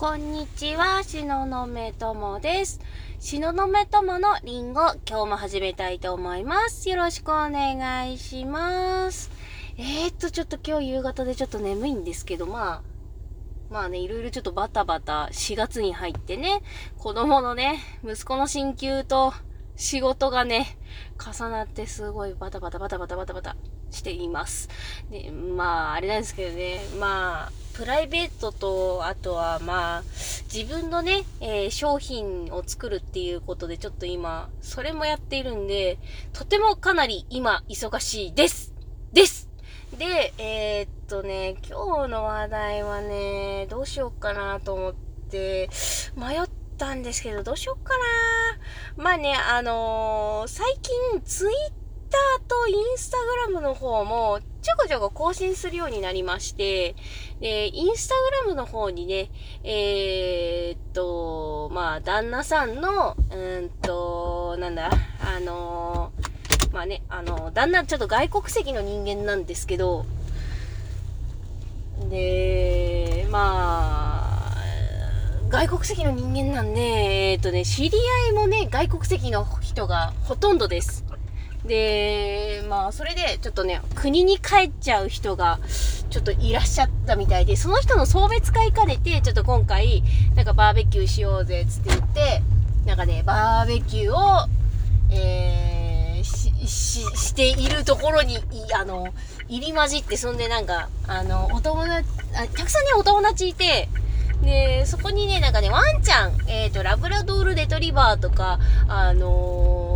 こんにちは、しののめともです。しののめとものりんご、今日も始めたいと思います。よろしくお願いします。えー、っと、ちょっと今日夕方でちょっと眠いんですけど、まあ、まあね、いろいろちょっとバタバタ4月に入ってね、子供のね、息子の進級と仕事がね、重なってすごいバタバタバタバタバタバタしています。で、まあ、あれなんですけどね、まあ、プライベートと、あとはまあ、自分のね、えー、商品を作るっていうことでちょっと今、それもやっているんで、とてもかなり今、忙しいです。ですで、えー、っとね、今日の話題はね、どうしようかなと思って、迷ったんですけど、どうしようかな。まあね、あのー、最近、ツイッーとインスタグラムの方もちょこちょこ更新するようになりまして、で、インスタグラムの方にね、えー、っと、まあ、旦那さんの、うんと、なんだ、あの、まあね、あの、旦那ちょっと外国籍の人間なんですけど、で、まあ、外国籍の人間なんで、え、っとね、知り合いもね、外国籍の人がほとんどです。で、まあ、それで、ちょっとね、国に帰っちゃう人が、ちょっといらっしゃったみたいで、その人の送別会兼ねて、ちょっと今回、なんかバーベキューしようぜ、つって言って、なんかね、バーベキューを、えー、し、し、しているところに、あの、入り混じって、そんでなんか、あの、お友達、あたくさんね、お友達いて、で、そこにね、なんかね、ワンちゃん、えっ、ー、と、ラブラドールレトリバーとか、あのー、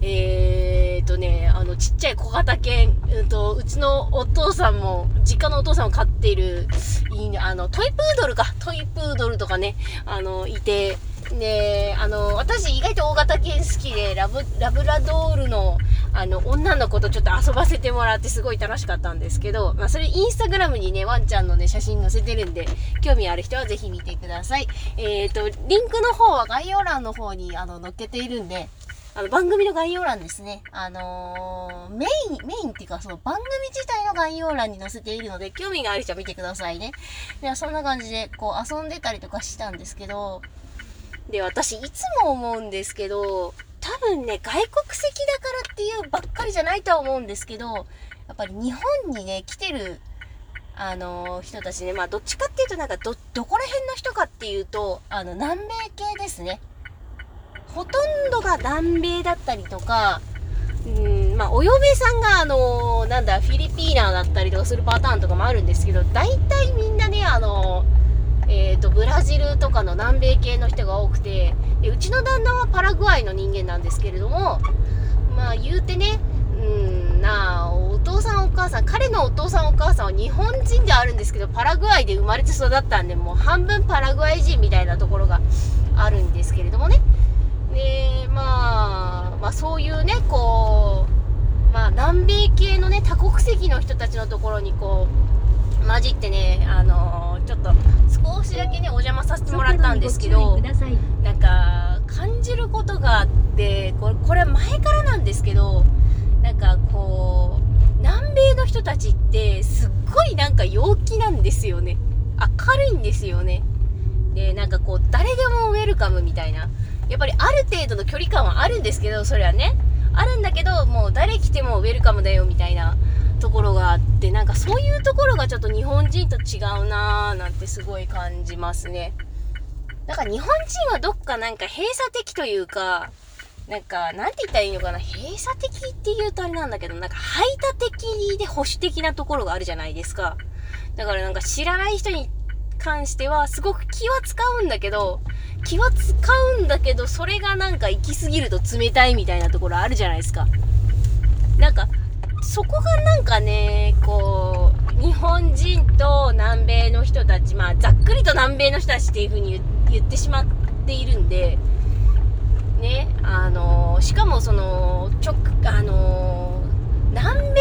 えーとね、あの、ちっちゃい小型犬、うんと、うちのお父さんも、実家のお父さんも飼っている、いいねあの、トイプードルか、トイプードルとかね、あの、いて、で、あの、私意外と大型犬好きで、ラブ、ラブラドールの、あの、女の子とちょっと遊ばせてもらってすごい楽しかったんですけど、まあ、それインスタグラムにね、ワンちゃんのね、写真載せてるんで、興味ある人はぜひ見てください。えっ、ー、と、リンクの方は概要欄の方に、あの、載っけているんで、あの、番組の概要欄ですね。あのー、メイン、メインっていうか、その番組自体の概要欄に載せているので、興味がある人は見てくださいね。では、そんな感じで、こう、遊んでたりとかしたんですけど、で、私、いつも思うんですけど、多分ね、外国籍だからっていうばっかりじゃないとは思うんですけど、やっぱり日本にね、来てる、あのー、人たちね、まあ、どっちかっていうと、なんか、ど、どこら辺の人かっていうと、あの、南米系ですね。ほとんどが南米だったりとか、うんまあ、お嫁さんが、あの、なんだ、フィリピーナーだったりとかするパターンとかもあるんですけど、大体みんなね、あの、えっ、ー、と、ブラジルとかの南米系の人が多くてで、うちの旦那はパラグアイの人間なんですけれども、まあ、言うてね、うんなあ、お父さんお母さん、彼のお父さんお母さんは日本人ではあるんですけど、パラグアイで生まれて育ったんで、もう半分パラグアイ人みたいなところがあるんですけれどもね。で、まあ、まあそういうね、こう、まあ南米系のね、多国籍の人たちのところにこう、混じってね、あのー、ちょっと少しだけね、お邪魔させてもらったんですけど、なんか、感じることがあって、これ、これは前からなんですけど、なんかこう、南米の人たちってすっごいなんか陽気なんですよね。明るいんですよね。で、なんかこう、誰でもウェルカムみたいな。やっぱりある程度の距離感はあるんですけど、それはね。あるんだけど、もう誰来てもウェルカムだよみたいなところがあって、なんかそういうところがちょっと日本人と違うなーなんてすごい感じますね。なんか日本人はどっかなんか閉鎖的というか、なんか、なんて言ったらいいのかな閉鎖的って言うとあれなんだけど、なんか排他的で保守的なところがあるじゃないですか。だからなんか知らない人に関してはすごく気は使うんだけど、気は使うんだけど、それがなんか行き過ぎると冷たいみたいなところあるじゃないですか。なんか、そこがなんかね、こう、日本人と南米の人たち、まあ、ざっくりと南米の人たちっていう風に言ってしまっているんで、ね、あのしかもその、ちょ、あの南米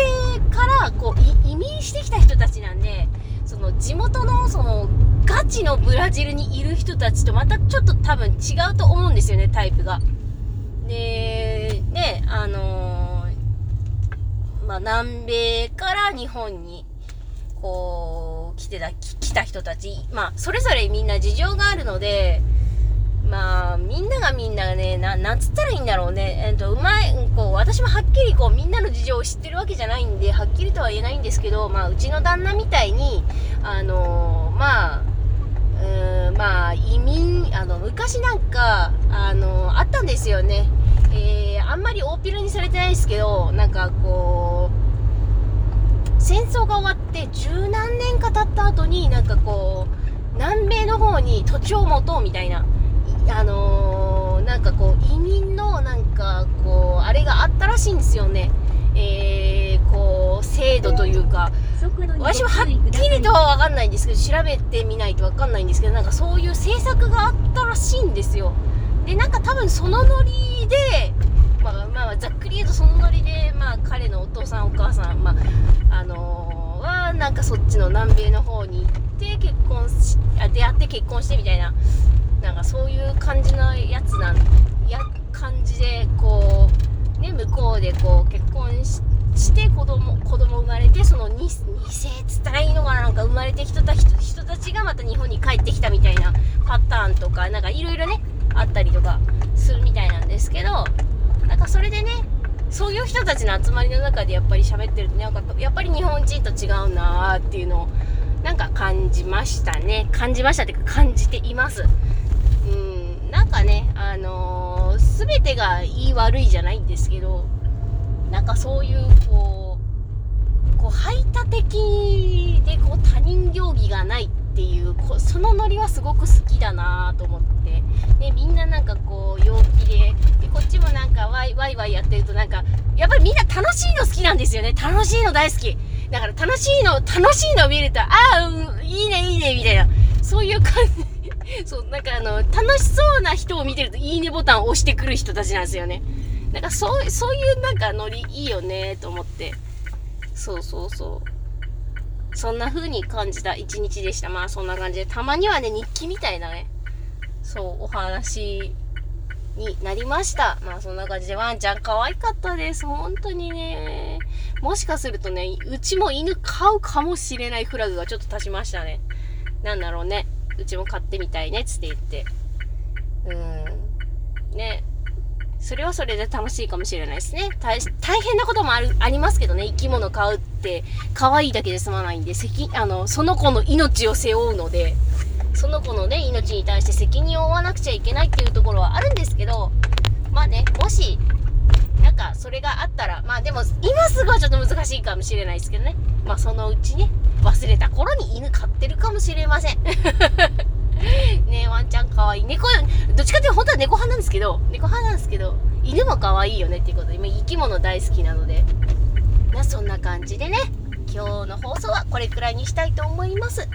からこう移民してきた人たちなんで、その地元のそのガチのブラジルにいる人たちとまたちょっと多分違うと思うんですよね、タイプが。で、ね、あのー、まあ、南米から日本に、こう来てた、来た人たち、まあ、それぞれみんな事情があるので、まあ、みんながみんながね、な、なんつったらいいんだろうね。えっと、うまい、こう、私もはっきりこう、みんなの事情を知ってるわけじゃないんで、はっきりとは言えないんですけど、まあ、うちの旦那みたいに、あのー、まあ、うーん、まあ、移民、あの、昔なんか、あの、あったんですよね。えー、あんまり大っぴらにされてないですけど、なんかこう、戦争が終わって十何年か経った後に、なんかこう、南米の方に土地を持とうみたいな、あのー、なんかこう、移民のなんかこう、あれがあったらしいんですよね。えー、こう、制度というか、私ははっきりとは分かんないんですけど、調べてみないと分かんないんですけど、なんかそういう政策があったらしいんですよ。で、なんか多分そのノリで、まあ、まあ、ざっくり言うとそのノリで、まあ、彼のお父さんお母さん、まあ、あのー、は、なんかそっちの南米の方に行って結婚し、あ出会って結婚してみたいな、なんかそういう感じのやつなん、や、感じで、こう、ね、向こうでこう結婚してして子供子供生まれてその 2, 2世つったらいいのかななんか生まれてきた人人たちがまた日本に帰ってきたみたいなパターンとかなんかいろいろねあったりとかするみたいなんですけどなんかそれでねそういう人たちの集まりの中でやっぱり喋ってるとねなんかやっぱり日本人と違うなーっていうのをなんか感じましたね。感じましたっていうか感じています。うんなんかねあのー、全てがいい悪いじゃないんですけどなんかそういうこうこう排他的でこう他人行儀がないっていうこそのノリはすごく好きだなと思って。でみんななんかこう陽気ででこっちもなんかワイワイワイやってるとなんかやっぱりみんな楽しいの好きなんですよね。楽しいの大好き。だから楽しいの楽しいのを見るとああ、いいねいいねみたいな。そういう感じ。そうなんかあの楽しそうな人を見てるといいねボタンを押してくる人たちなんですよね。なんかそう、そういうなんかノリいいよねと思って。そうそうそう。そんな風に感じた一日でした。まあそんな感じで。たまにはね、日記みたいなね、そう、お話になりました。まあそんな感じでワンちゃん可愛かったです。本当にね。もしかするとね、うちも犬飼うかもしれないフラグがちょっと立ちましたね。なんだろうね。うちも飼ってみたいね、つって言って。うん。ね。それはそれで楽しいかもしれないですね。大変なこともある、ありますけどね、生き物飼うって、可愛いだけで済まないんで、責、あの、その子の命を背負うので、その子のね、命に対して責任を負わなくちゃいけないっていうところはあるんですけど、まあね、もし、なんか、それがあったら、まあでも、今すぐはちょっと難しいかもしれないですけどね。まあそのうちね、忘れた頃に犬飼ってるかもしれません。ねワンちゃんかわい。猫、どっちかっていうと本当は猫派なんですけど、猫派なんですけど、犬も可愛いよねっていうことで、今生き物大好きなので、まあそんな感じでね、今日の放送はこれくらいにしたいと思います。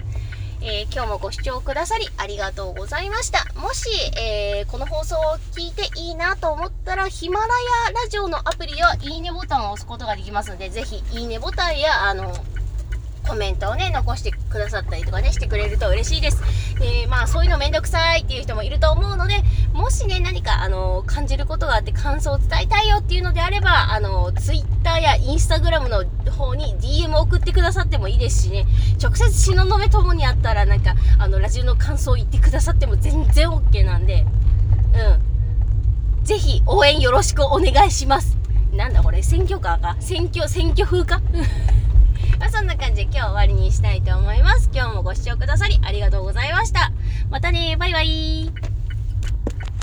えー、今日もご視聴くださりありがとうございました。もし、えー、この放送を聞いていいなと思ったら、ヒマラヤラジオのアプリはいいねボタンを押すことができますので、ぜひいいねボタンや、あの、コメントをね、残してくださったりとかね、してくれると嬉しいです。で、まあ、そういうのめんどくさいっていう人もいると思うので、もしね、何か、あの、感じることがあって感想を伝えたいよっていうのであれば、あの、Twitter や Instagram の方に DM を送ってくださってもいいですしね、直接東雲ともにあったら、なんか、あの、ラジオの感想を言ってくださっても全然 OK なんで、うん。ぜひ、応援よろしくお願いします。なんだこれ、選挙カーか？選挙、選挙風か？まあ、そんな感じで今日終わりにしたいと思います。今日もご視聴くださりありがとうございました。またねバイバイ